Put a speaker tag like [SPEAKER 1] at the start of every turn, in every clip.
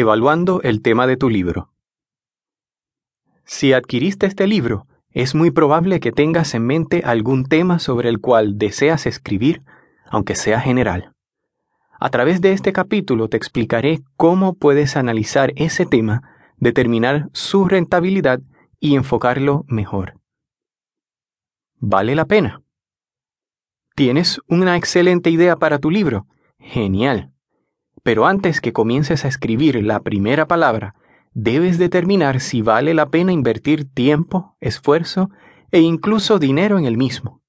[SPEAKER 1] Evaluando el tema de tu libro. Si adquiriste este libro, es muy probable que tengas en mente algún tema sobre el cual deseas escribir, aunque sea general. A través de este capítulo te explicaré cómo puedes analizar ese tema, determinar su rentabilidad y enfocarlo mejor. ¿Vale la pena? ¿Tienes una excelente idea para tu libro? Genial. Pero antes que comiences a escribir la primera palabra, debes determinar si vale la pena invertir tiempo, esfuerzo e incluso dinero en el mismo.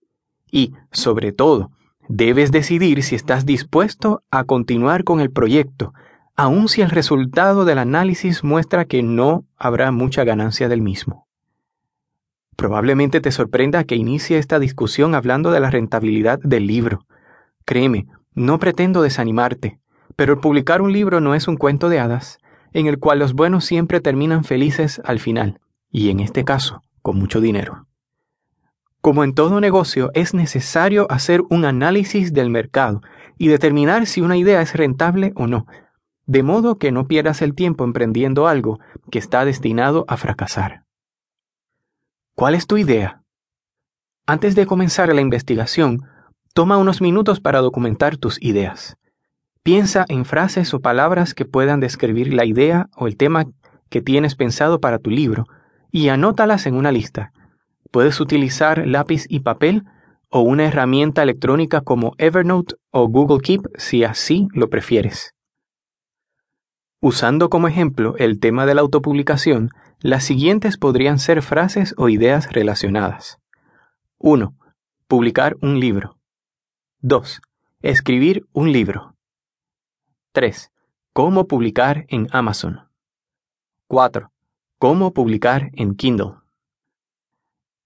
[SPEAKER 1] Y, sobre todo, debes decidir si estás dispuesto a continuar con el proyecto, aun si el resultado del análisis muestra que no habrá mucha ganancia del mismo. Probablemente te sorprenda que inicie esta discusión hablando de la rentabilidad del libro. Créeme, no pretendo desanimarte, pero publicar un libro no es un cuento de hadas, en el cual los buenos siempre terminan felices al final, y en este caso, con mucho dinero. Como en todo negocio, es necesario hacer un análisis del mercado y determinar si una idea es rentable o no, de modo que no pierdas el tiempo emprendiendo algo que está destinado a fracasar. ¿Cuál es tu idea? Antes de comenzar la investigación, toma unos minutos para documentar tus ideas. Piensa en frases o palabras que puedan describir la idea o el tema que tienes pensado para tu libro y anótalas en una lista. Puedes utilizar lápiz y papel o una herramienta electrónica como Evernote o Google Keep si así lo prefieres. Usando como ejemplo el tema de la autopublicación, las siguientes podrían ser frases o ideas relacionadas. 1. Publicar un libro. 2. Escribir un libro. 3. Cómo publicar en Amazon. 4. Cómo publicar en Kindle.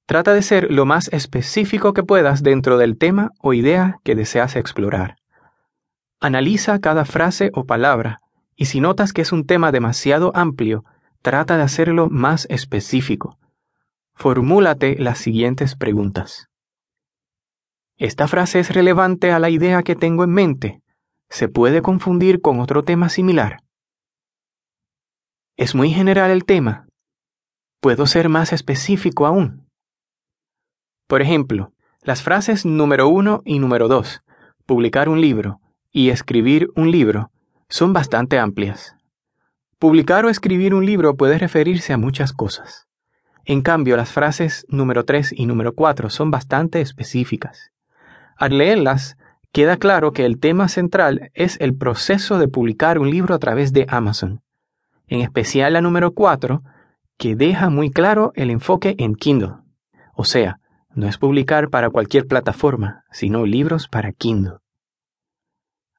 [SPEAKER 1] Trata de ser lo más específico que puedas dentro del tema o idea que deseas explorar. Analiza cada frase o palabra y si notas que es un tema demasiado amplio, trata de hacerlo más específico. Formúlate las siguientes preguntas. ¿Esta frase es relevante a la idea que tengo en mente? ¿Se puede confundir con otro tema similar? ¿Es muy general el tema? ¿Puedo ser más específico aún? Por ejemplo, las frases número uno y número dos, publicar un libro y escribir un libro, son bastante amplias. Publicar o escribir un libro puede referirse a muchas cosas. En cambio, las frases número 3 y número 4 son bastante específicas. Al leerlas, queda claro que el tema central es el proceso de publicar un libro a través de Amazon. En especial la número 4, que deja muy claro el enfoque en Kindle. O sea, no es publicar para cualquier plataforma, sino libros para Kindle.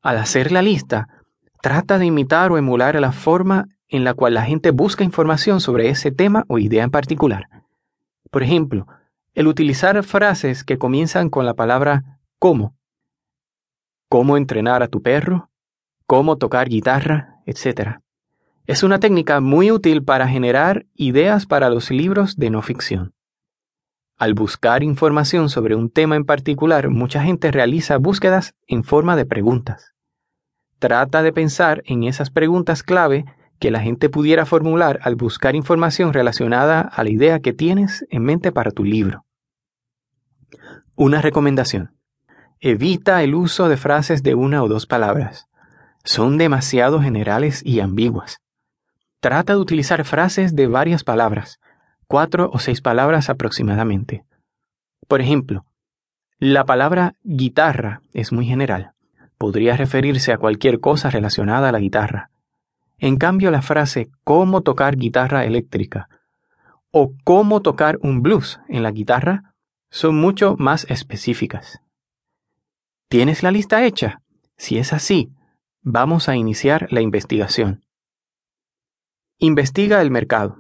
[SPEAKER 1] Al hacer la lista, trata de imitar o emular la forma en la cual la gente busca información sobre ese tema o idea en particular. Por ejemplo, el utilizar frases que comienzan con la palabra cómo. Cómo entrenar a tu perro, cómo tocar guitarra, etc. Es una técnica muy útil para generar ideas para los libros de no ficción. Al buscar información sobre un tema en particular, mucha gente realiza búsquedas en forma de preguntas. Trata de pensar en esas preguntas clave que la gente pudiera formular al buscar información relacionada a la idea que tienes en mente para tu libro. Una recomendación. Evita el uso de frases de una o dos palabras. Son demasiado generales y ambiguas. Trata de utilizar frases de varias palabras, cuatro o seis palabras aproximadamente. Por ejemplo, la palabra guitarra es muy general podría referirse a cualquier cosa relacionada a la guitarra. En cambio, la frase cómo tocar guitarra eléctrica o cómo tocar un blues en la guitarra son mucho más específicas. ¿Tienes la lista hecha? Si es así, vamos a iniciar la investigación. Investiga el mercado.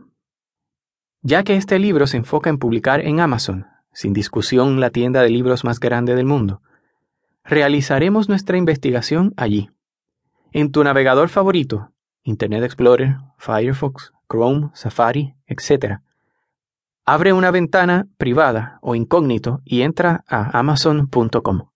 [SPEAKER 1] Ya que este libro se enfoca en publicar en Amazon, sin discusión la tienda de libros más grande del mundo, Realizaremos nuestra investigación allí. En tu navegador favorito, Internet Explorer, Firefox, Chrome, Safari, etc. Abre una ventana privada o incógnito y entra a amazon.com.